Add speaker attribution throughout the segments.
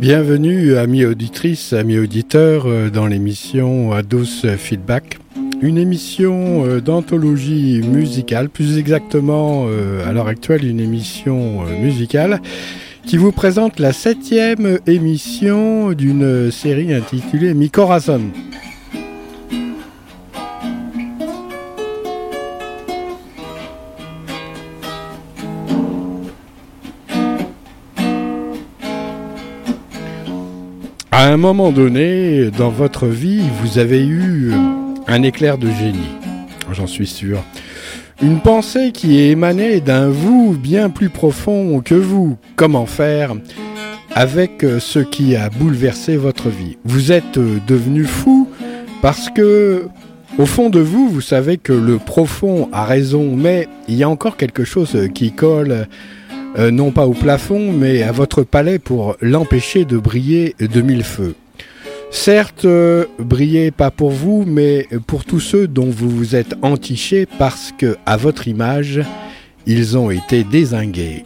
Speaker 1: Bienvenue, amis auditrices, amis auditeurs, euh, dans l'émission Ados Feedback. Une émission euh, d'anthologie musicale, plus exactement euh, à l'heure actuelle une émission musicale qui vous présente la septième émission d'une série intitulée Mi Corazon. Un moment donné, dans votre vie, vous avez eu un éclair de génie, j'en suis sûr. Une pensée qui est émanée d'un vous bien plus profond que vous. Comment faire avec ce qui a bouleversé votre vie? Vous êtes devenu fou parce que, au fond de vous, vous savez que le profond a raison, mais il y a encore quelque chose qui colle euh, non pas au plafond, mais à votre palais pour l'empêcher de briller de mille feux. Certes, euh, brillez pas pour vous, mais pour tous ceux dont vous vous êtes entichés parce que, à votre image, ils ont été désingués.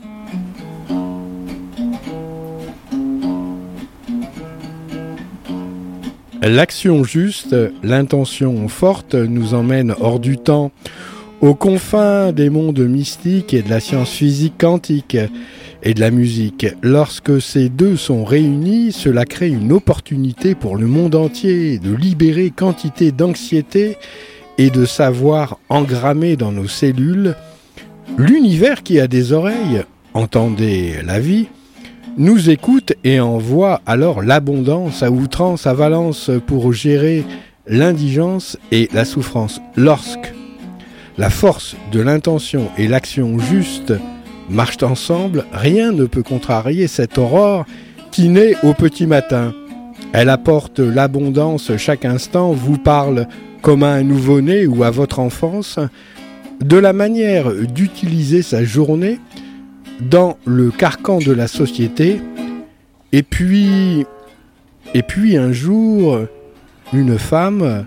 Speaker 1: L'action juste, l'intention forte nous emmène hors du temps aux confins des mondes mystiques et de la science physique quantique et de la musique. Lorsque ces deux sont réunis, cela crée une opportunité pour le monde entier de libérer quantité d'anxiété et de savoir engrammer dans nos cellules l'univers qui a des oreilles, entendez la vie, nous écoute et envoie alors l'abondance à outrance à Valence pour gérer l'indigence et la souffrance. Lorsque la force de l'intention et l'action juste marchent ensemble, rien ne peut contrarier cette aurore qui naît au petit matin. Elle apporte l'abondance chaque instant, vous parle comme à un nouveau-né ou à votre enfance, de la manière d'utiliser sa journée dans le carcan de la société, et puis, et puis un jour, une femme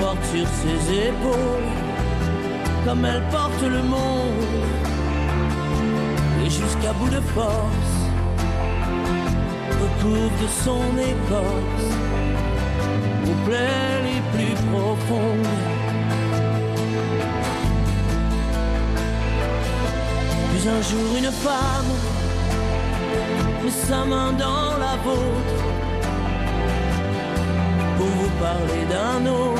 Speaker 2: porte sur ses épaules, comme elle porte le monde, et jusqu'à bout de force, recouvre de son écorce aux plaies les plus profondes. Puis un jour une femme met sa main dans la vôtre pour vous parler d'un autre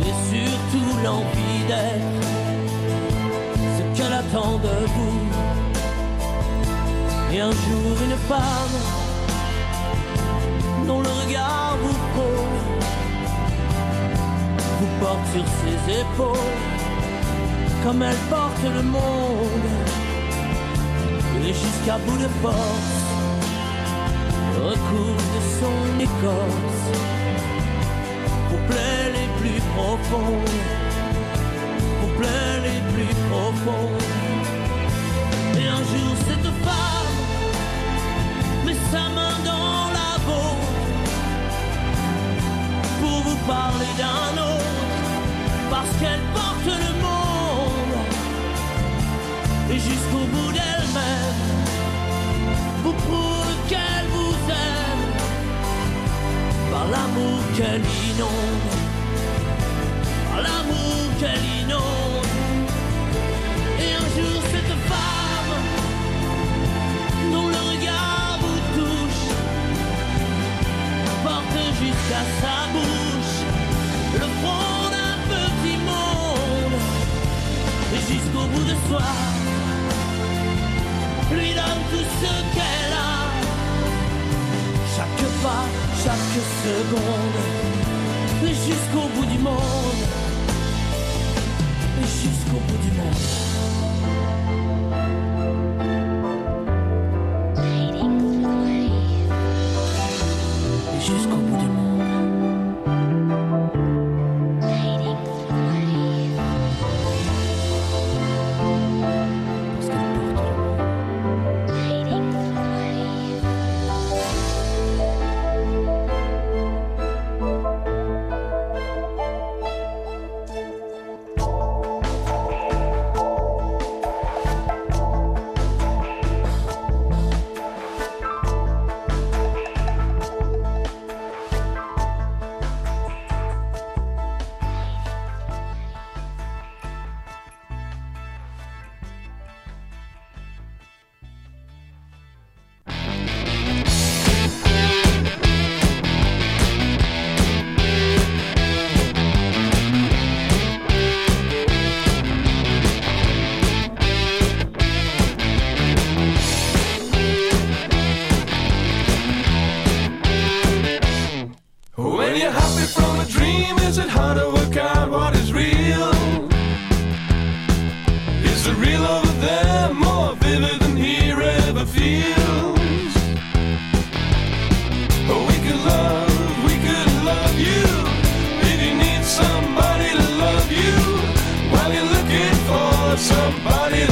Speaker 2: et surtout l'envie d'être ce qu'elle attend de vous. Et un jour une femme dont le regard vous pose, vous porte sur ses épaules comme elle porte le monde, et jusqu'à bout de force recouvre de son écorce les plus profondes, Pour plaies les plus profondes. Et un jour cette femme met sa main dans la vôtre pour vous parler d'un autre, parce qu'elle porte le monde et jusqu'au bout d'elle-même l'amour qu'elle inonde, l'amour qu'elle inonde. Et un jour cette femme dont le regard vous touche porte jusqu'à sa bouche le front d'un petit monde et jusqu'au bout de soi lui donne tout ce qu'elle pas, chaque seconde, et jusqu'au bout du monde, jusqu'au bout du monde. Jusqu'au
Speaker 3: somebody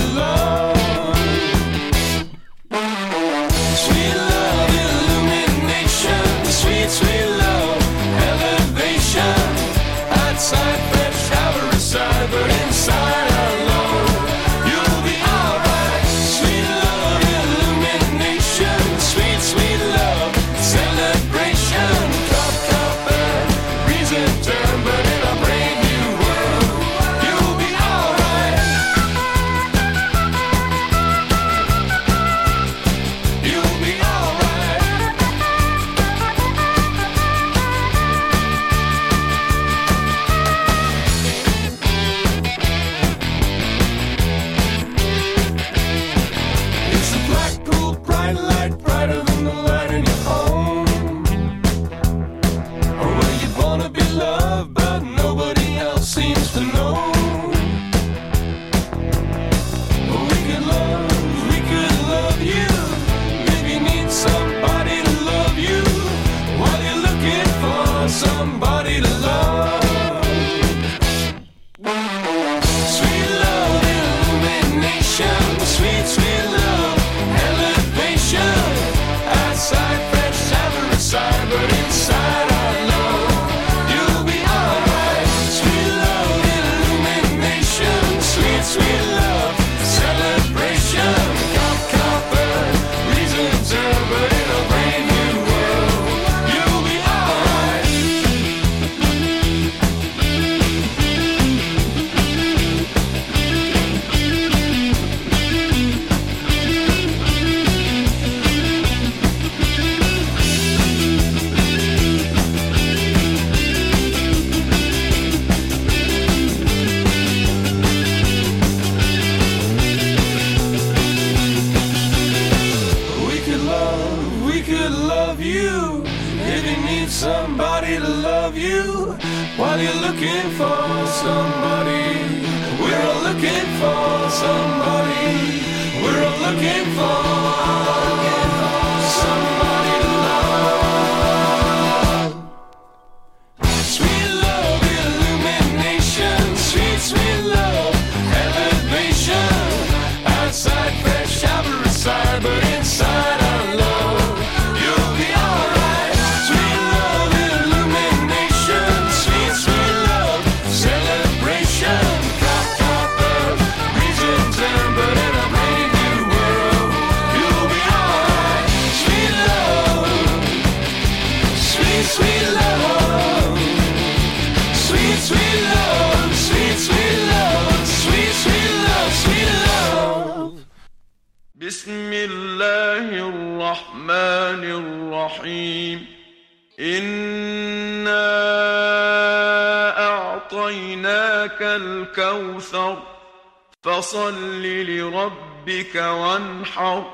Speaker 3: فصل لربك وانحر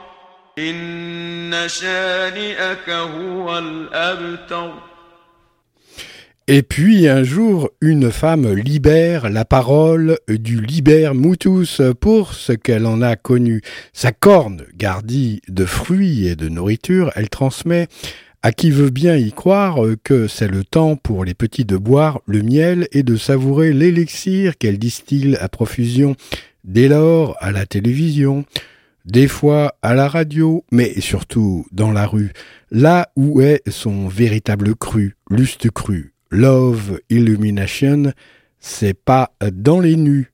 Speaker 3: إن شانئك هو الأبتر
Speaker 1: Et puis un jour, une femme libère la parole du libère Moutus pour ce qu'elle en a connu. Sa corne gardie de fruits et de nourriture, elle transmet à qui veut bien y croire que c'est le temps pour les petits de boire le miel et de savourer l'élixir qu'elle distille à profusion dès lors à la télévision, des fois à la radio, mais surtout dans la rue, là où est son véritable cru, luste cru. Love Illumination, c'est pas dans les nus.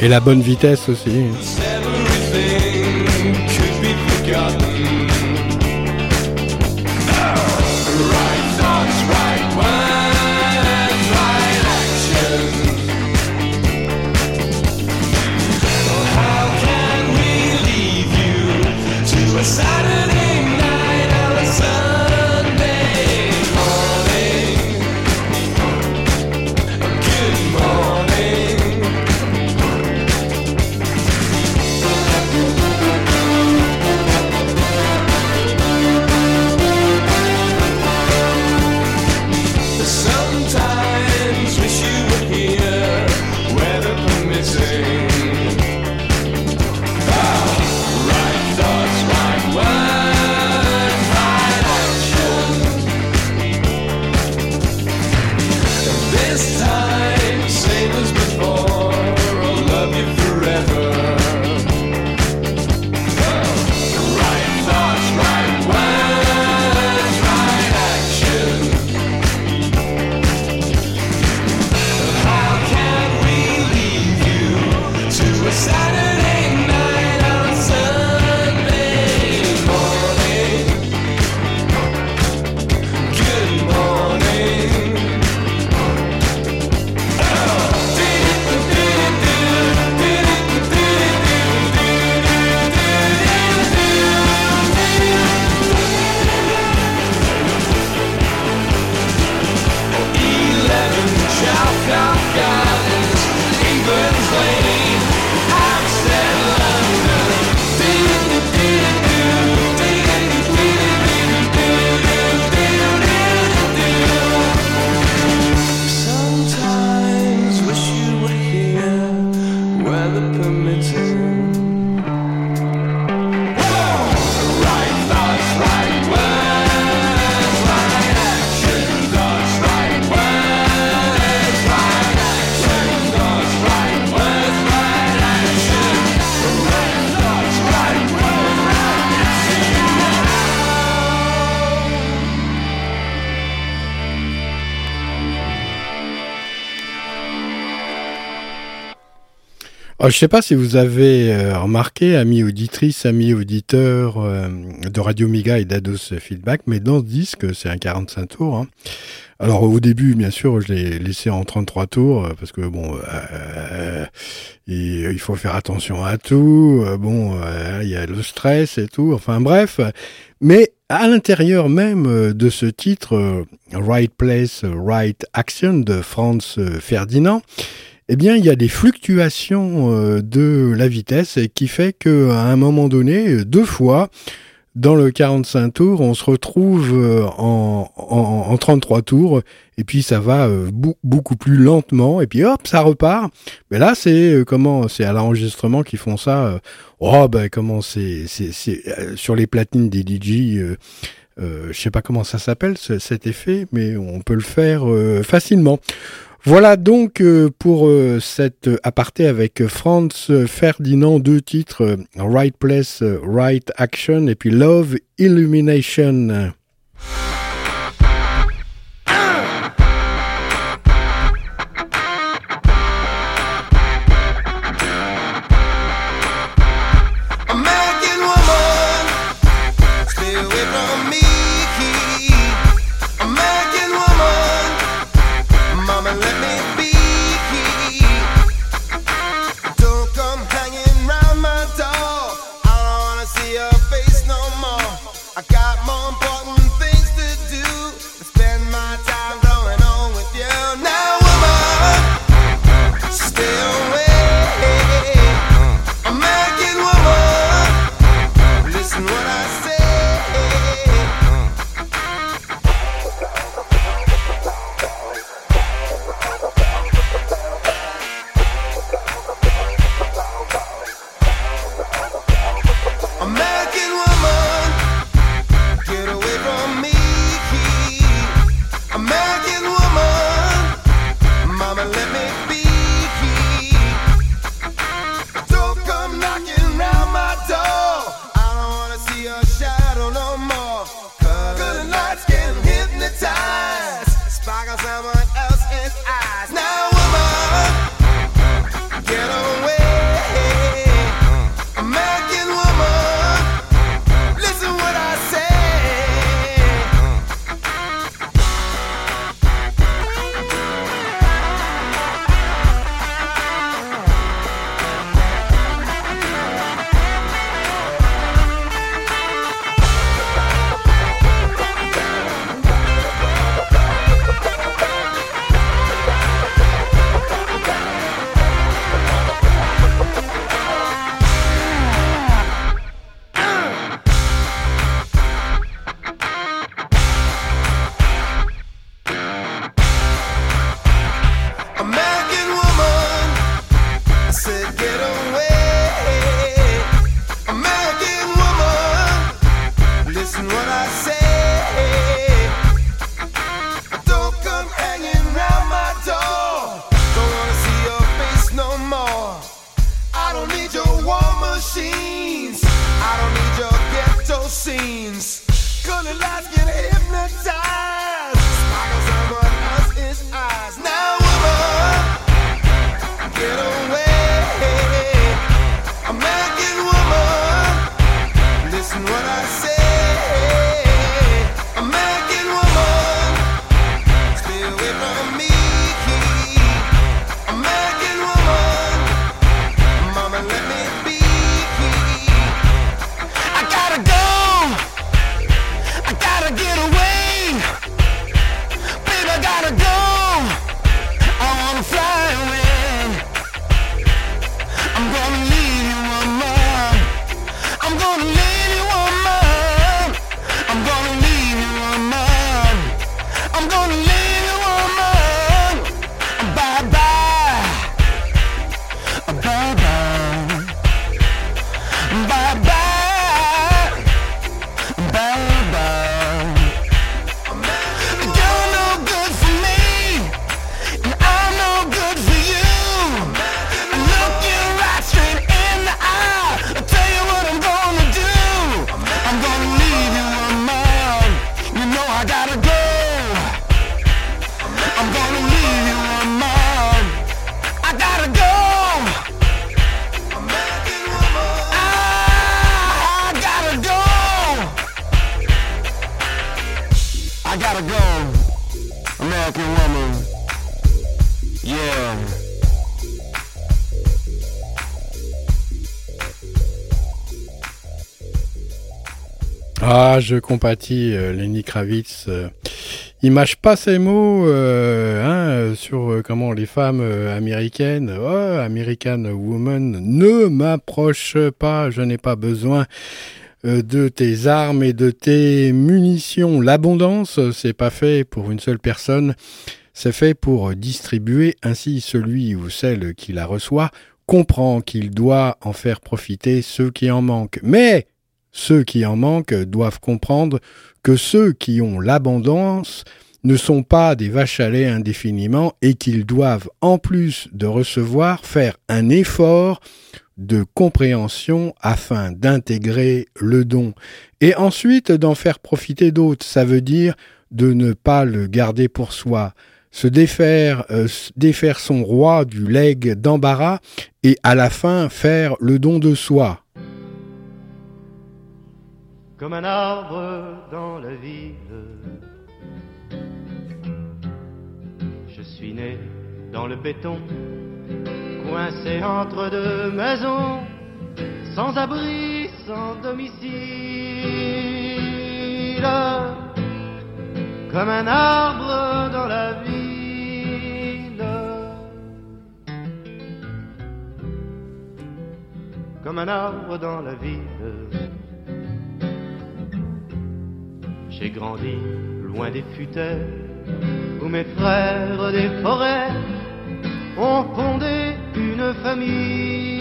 Speaker 1: Et la bonne vitesse aussi.
Speaker 4: Oh, je sais pas si vous avez euh, remarqué, amis auditrices, amis auditeurs euh, de Radio Miga et d'Ados Feedback, mais dans ce disque, c'est un 45 tours. hein. Alors au début, bien sûr, je l'ai laissé en 33 tours euh, parce que bon, il, faut faire attention à tout. bon, il y a le stress et tout. Enfin bref, mais à l'intérieur même de ce titre, Right Place, Right Action de Franz Ferdinand, eh bien, il y a des fluctuations euh, de la vitesse qui fait que à un moment donné, euh, deux fois, dans le 45 tours, on se retrouve euh, en, en, en 33 tours et puis ça va beaucoup plus lentement et puis hop, ça repart. Mais là, c'est comment C'est à l'enregistrement qu'ils font ça. oh ben comment c'est sur les platines des DJ. Euh, euh, sais pas comment ça s'appelle ce- cet effet, mais on peut le faire facilement. Voilà donc euh, pour euh, cette aparté avec Franz Ferdinand, deux titres, euh, Right Place, euh, Right Action et puis Love Illumination.
Speaker 5: scenes. Good and last get here.
Speaker 1: Ah, je compatis euh, Lenny Kravitz. euh, il mâche pas ses mots euh, hein, sur comment les femmes américaines, oh, American Woman, ne m'approche pas, je n'ai pas besoin de tes armes et de tes munitions. L'abondance, c'est pas fait pour une seule personne, c'est fait pour distribuer. Ainsi, celui ou celle qui la reçoit comprend qu'il doit en faire profiter ceux qui en manquent. Mais ceux qui en manquent doivent comprendre que ceux qui ont l'abondance ne sont pas des vaches à lait indéfiniment et qu'ils doivent, en plus de recevoir, faire un effort de compréhension afin d'intégrer le don et ensuite d'en faire profiter d'autres. Ça veut dire de ne pas le garder pour soi, se défaire, euh, défaire son roi du legs d'embarras et à la fin faire le don de soi.
Speaker 6: Comme un arbre dans la ville. Je suis né dans le béton, coincé entre deux maisons, sans abri, sans domicile. Comme un arbre dans la ville. Comme un arbre dans la ville. J'ai grandi loin des futaies où mes frères des forêts ont fondé une famille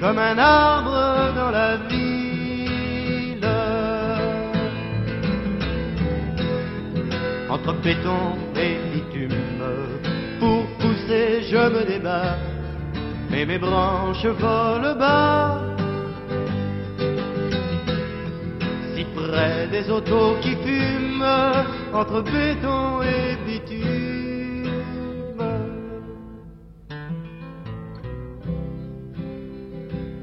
Speaker 6: comme un arbre dans la ville. Entre béton et bitume, pour pousser je me débat, mais mes branches volent bas. Des autos qui fument entre béton et bitume.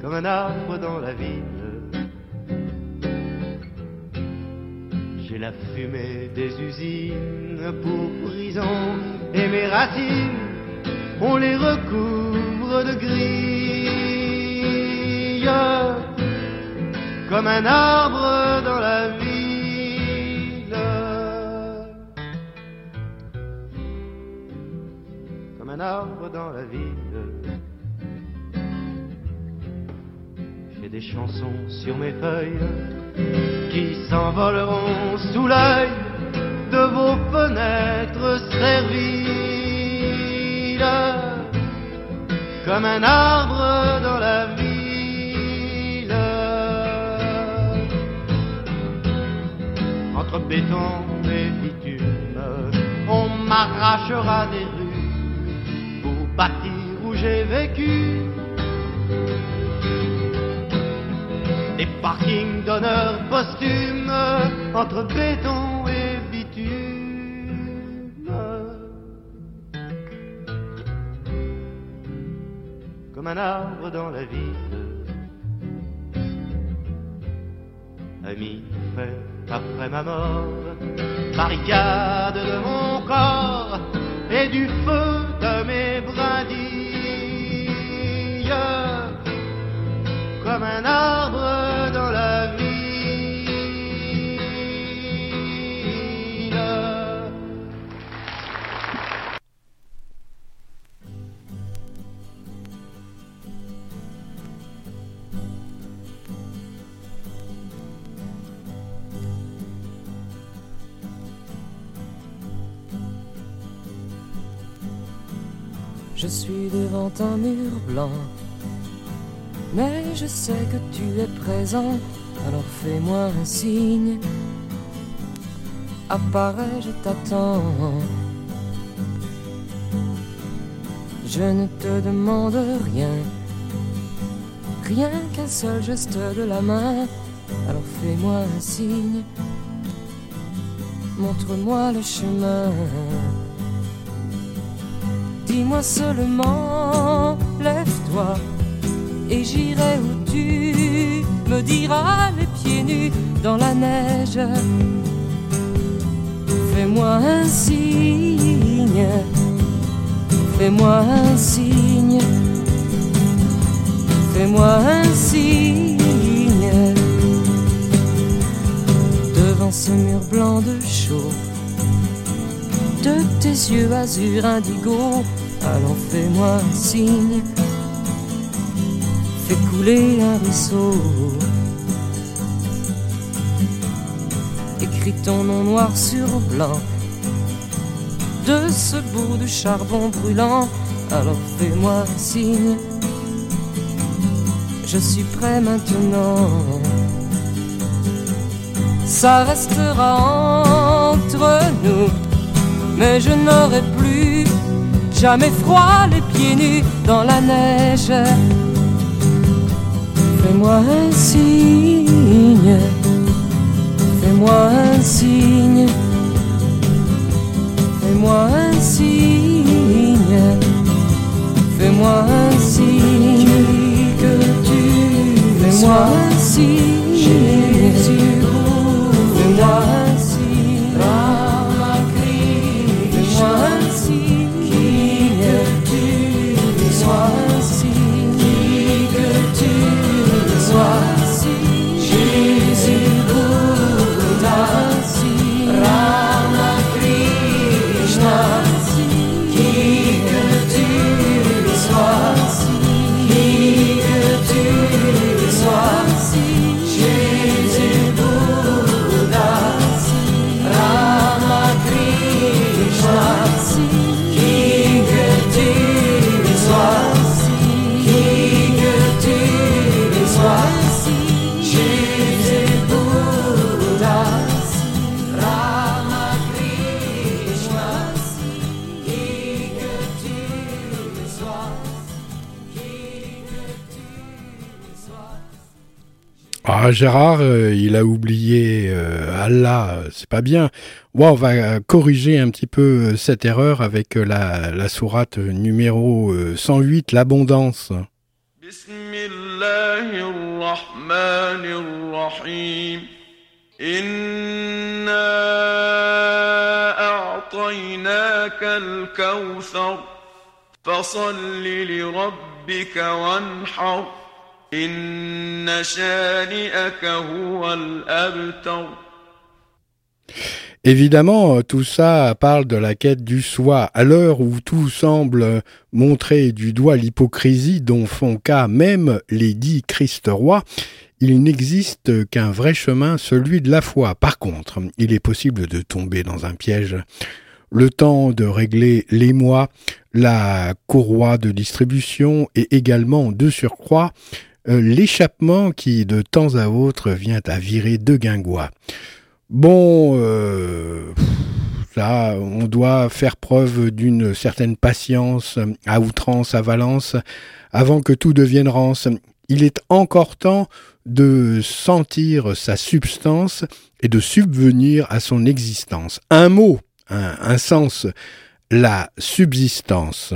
Speaker 6: Comme un arbre dans la ville, j'ai la fumée des usines pour prison et mes racines, on les recouvre de grilles comme un arbre dans la ville. Comme un arbre dans la ville. J'ai des chansons sur mes feuilles qui s'envoleront sous l'œil de vos fenêtres serviles. Comme un arbre dans entre béton et bitume. On m'arrachera des rues pour bâtir où j'ai vécu. Des parkings d'honneur posthume entre béton et bitume. Comme un arbre dans la ville. Ami fait après ma mort, barricade de mon corps et du feu de mes brindilles, comme un arbre
Speaker 7: Je suis devant un mur blanc, mais je sais que tu es présent, alors fais-moi un signe. Apparais, je t'attends. Je ne te demande rien, rien qu'un seul geste de la main, alors fais-moi un signe. Montre-moi le chemin. Dis-moi seulement, lève-toi, et j'irai où tu me diras les pieds nus dans la neige. Fais-moi un signe, fais-moi un signe, fais-moi un signe. Devant ce mur blanc de chaud, de tes yeux azur indigo, alors fais-moi un signe. Fais couler un ruisseau. Écris ton nom noir sur blanc. De ce bout de charbon brûlant, alors fais-moi un signe. Je suis prêt maintenant. Ça restera entre nous, mais je n'aurai plus jamais froid les pieds nus dans la neige. Fais-moi un signe, fais-moi un signe, fais-moi un signe, fais-moi un signe. Que tu fais-moi un signe,
Speaker 1: Ah, Gérard, euh, il a oublié euh, Allah, c'est pas bien. Ouais, on va corriger un petit peu euh, cette erreur avec euh, la, la sourate numéro euh, 108, l'abondance. Évidemment, tout ça parle de la quête du soi. À l'heure où tout semble montrer du doigt l'hypocrisie dont font cas même les dix Christ rois, il n'existe qu'un vrai chemin, celui de la foi. Par contre, il est possible de tomber dans un piège. Le temps de régler les mois, la courroie de distribution et également de surcroît l'échappement qui de temps à autre vient à virer de guingois. Bon, euh, là, on doit faire preuve d'une certaine patience à outrance, à Valence, avant que tout devienne rance. Il est encore temps de sentir sa substance et de subvenir à son existence. Un mot, un sens, la subsistance.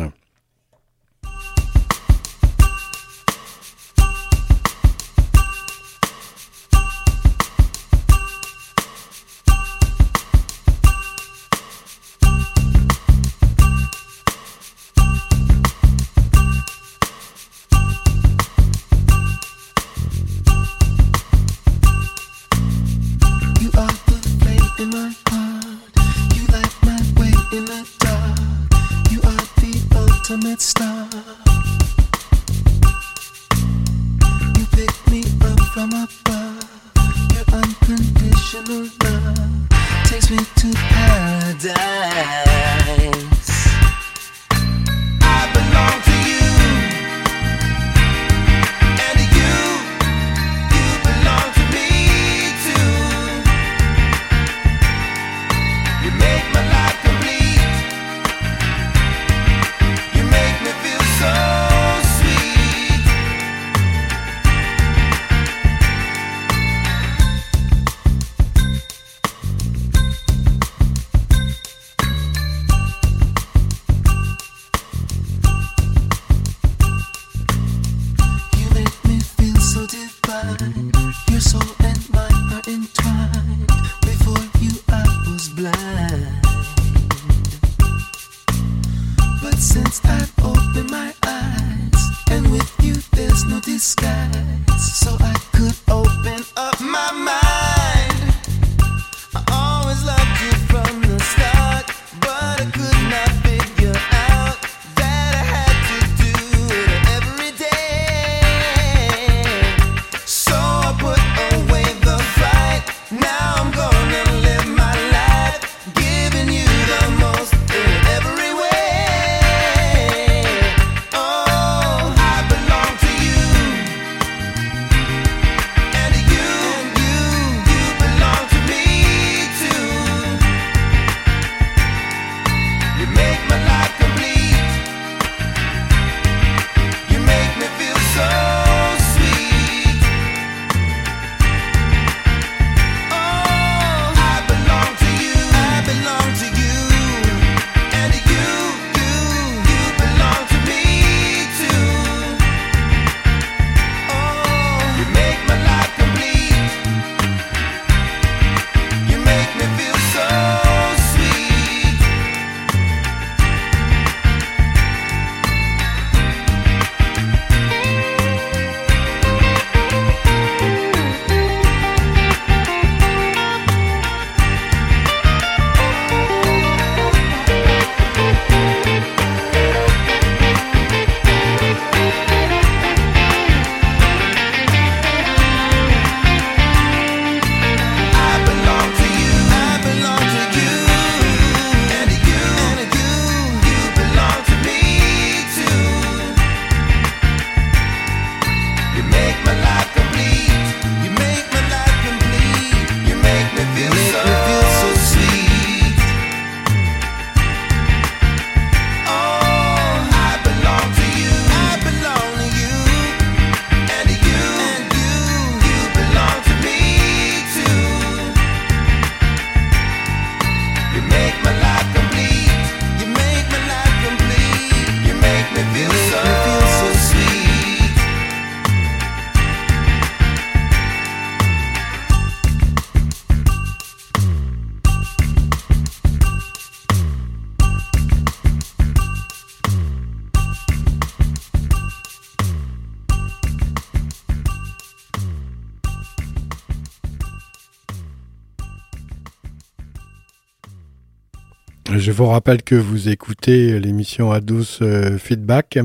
Speaker 1: Je vous rappelle que vous écoutez l'émission Ados euh, Feedback.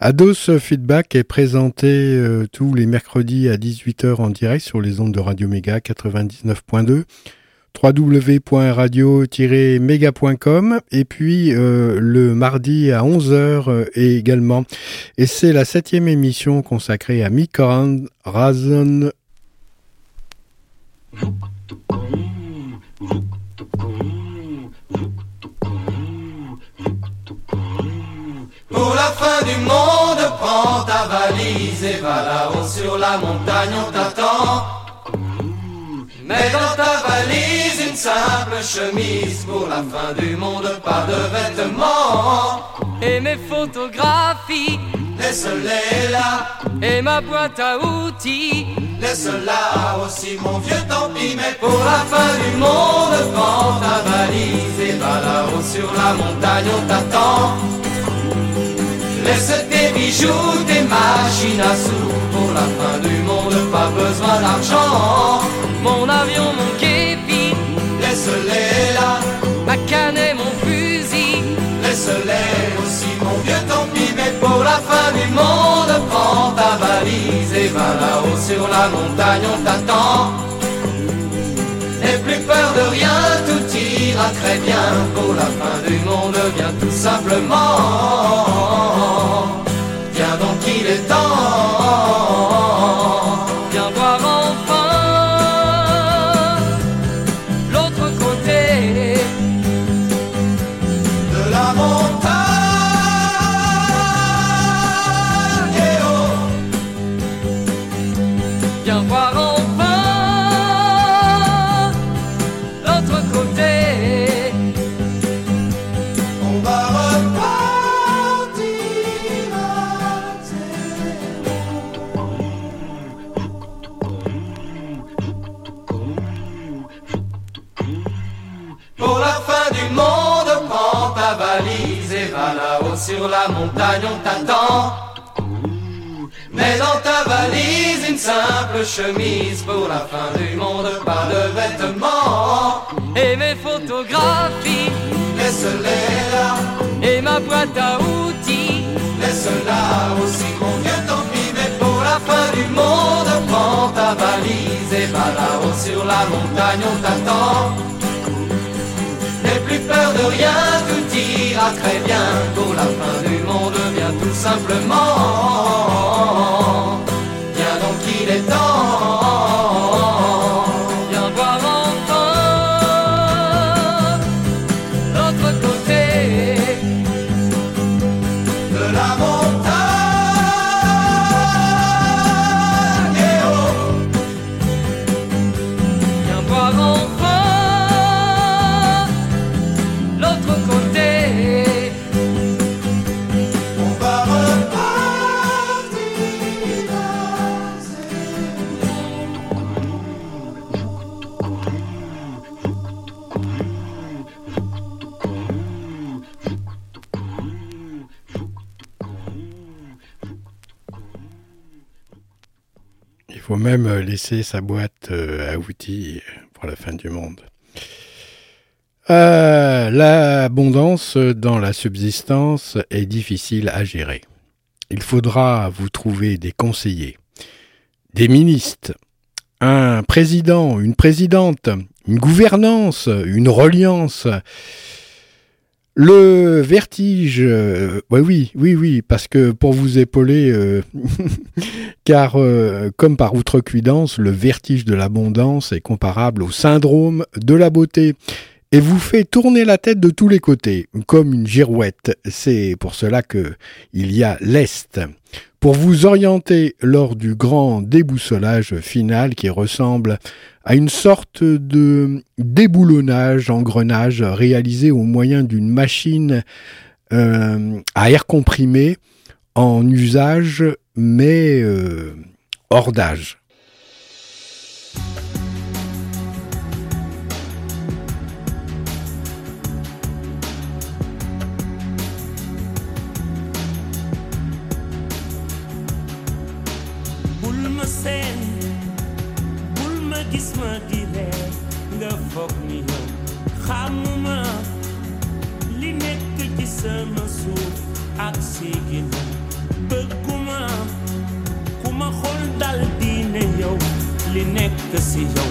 Speaker 1: Ados Feedback est présenté euh, tous les mercredis à 18h en direct sur les ondes de Radio Méga 99.2 www.radio-méga.com et puis euh, le mardi à 11h également. Et c'est la septième émission consacrée à Mick Razon
Speaker 3: prends ta valise et va là-haut sur la montagne, on t'attend. Mets dans ta valise une simple chemise pour la fin du monde, pas de vêtements.
Speaker 7: Et mes photographies,
Speaker 3: Laisse-les là,
Speaker 7: et ma boîte à outils.
Speaker 3: laisse-la aussi mon vieux tant pis, mais pour la fin du monde, prends ta valise et va là-haut sur la montagne, on t'attend. Laisse tes bijoux, tes machines à sous. Pour la fin du monde, pas besoin d'argent.
Speaker 7: Mon avion, mon képi,
Speaker 3: Laisse-les là,
Speaker 7: ma canne et mon fusil.
Speaker 3: laisse-les aussi mon vieux tant pis. Mais pour la fin du monde, prends ta valise Et va là-haut sur la montagne, on t'attend. N'aie plus peur de rien, tout ira très bien. Pour la fin du monde, viens tout simplement simple chemise pour la fin du monde, pas de vêtements.
Speaker 7: Et mes photographies,
Speaker 3: Laisse-les là,
Speaker 7: et ma boîte à outils.
Speaker 3: laisse-la aussi mon vieux tant pis, mais pour la fin du monde, prends ta valise et va là-haut sur la montagne, on t'attend. N'aie plus peur de rien, tout ira très bien. Pour la fin du monde, viens tout simplement. Viens donc, il
Speaker 1: même euh, laisser sa boîte euh, à outils pour la fin du monde. Euh, L'abondance dans la subsistance est difficile à gérer. Il faudra vous trouver des conseillers, des ministres, un président, une présidente, une gouvernance, une reliance. Le vertige, euh, oui, oui, oui, parce que pour vous épauler, euh, car euh, comme par outrecuidance, le vertige de l'abondance est comparable au syndrome de la beauté et vous fait tourner la tête de tous les côtés, comme une girouette. C'est pour cela que il y a l'Est. Pour vous orienter lors du grand déboussolage final qui ressemble à une sorte de déboulonnage, engrenage réalisé au moyen d'une machine euh, à air comprimé en usage mais euh, hors d'âge.
Speaker 2: gisma di reer nga foog ni yow xamuma li nekk ci sama suuf ak si ginnaaw bëgguma ku ma xool dal di ne yow li nekk si yow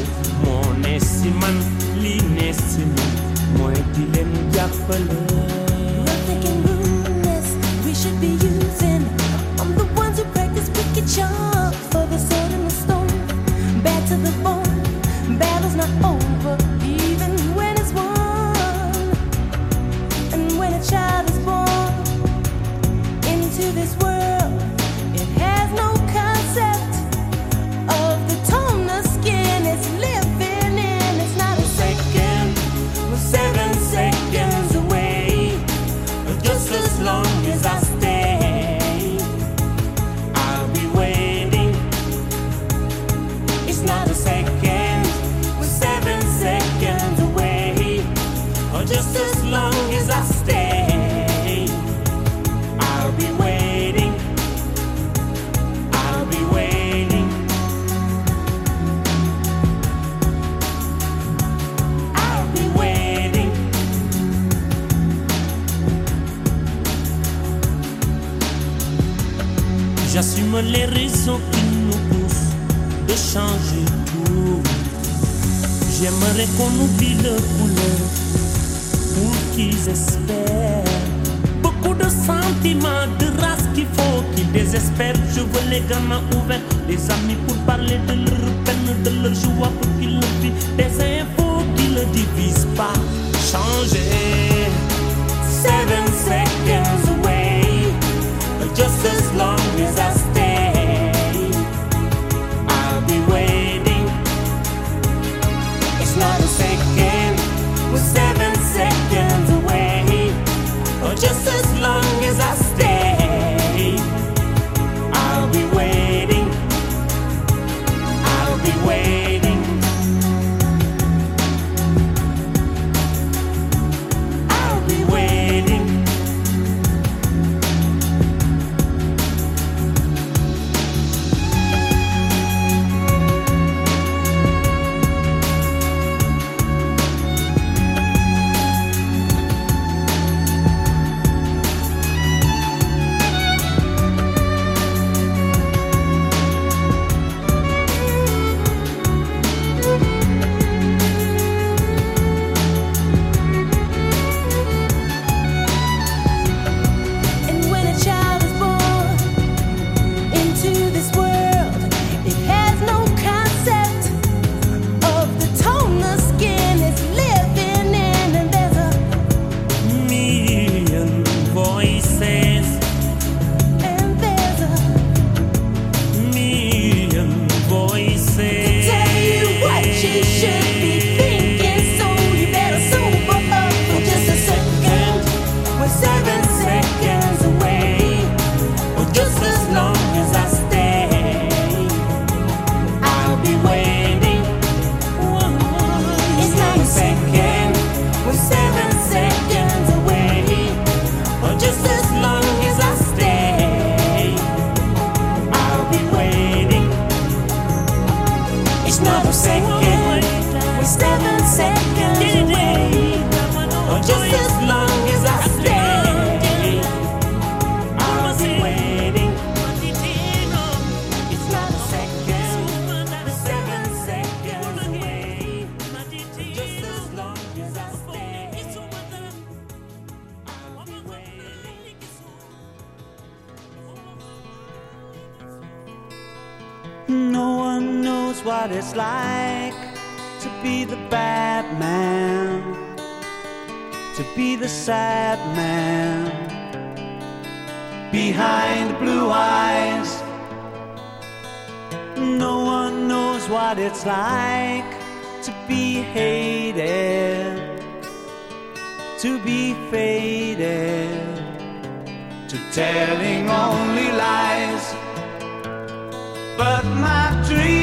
Speaker 8: it's
Speaker 9: like to be hated, to be faded, to telling only lies. But my dream.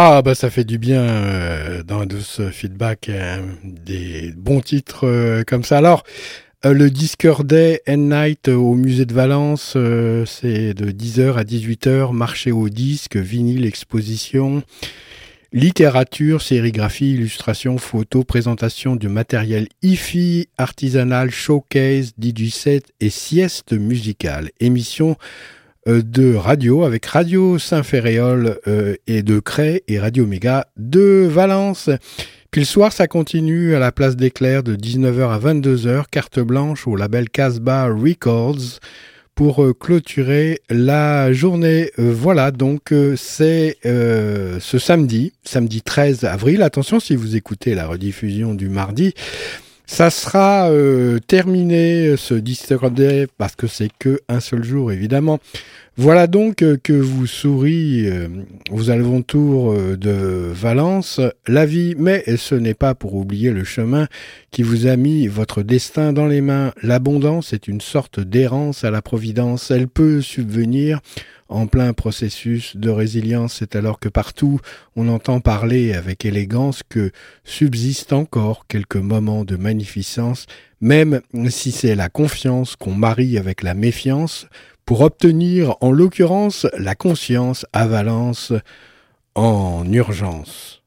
Speaker 1: Ah bah ça fait du bien euh, dans ce feedback euh, des bons titres euh, comme ça. Alors euh, le Discord Day and Night au musée de Valence, c'est de 10h à 18h, marché au disque, vinyle, exposition, littérature, sérigraphie, illustration, photo, présentation de matériel hi-fi, artisanal, showcase, DJ set et sieste musicale. Émission de radio avec Radio Saint-Ferréol euh, et de Cray et Radio Méga de Valence. Puis le soir, ça continue à la place Clercs de 19h à 22h, carte blanche au label Casbah Records pour euh, clôturer la journée. Voilà, donc euh, c'est ce samedi, samedi 13 avril. Attention si vous écoutez la rediffusion du mardi. Ça sera euh, terminé ce Discord Day parce que c'est que un seul jour évidemment. Voilà donc euh, que vous sourit euh, aux alentours euh, de Valence la vie, mais ce n'est pas pour oublier le chemin qui vous a mis votre destin dans les mains. L'abondance est une sorte d'errance à la providence. Elle peut subvenir en plein processus de résilience. C'est alors que partout on entend parler avec élégance que subsistent encore quelques moments de magnificence, même si c'est la confiance qu'on marie avec la méfiance pour obtenir en l'occurrence la conscience à Valence en urgence.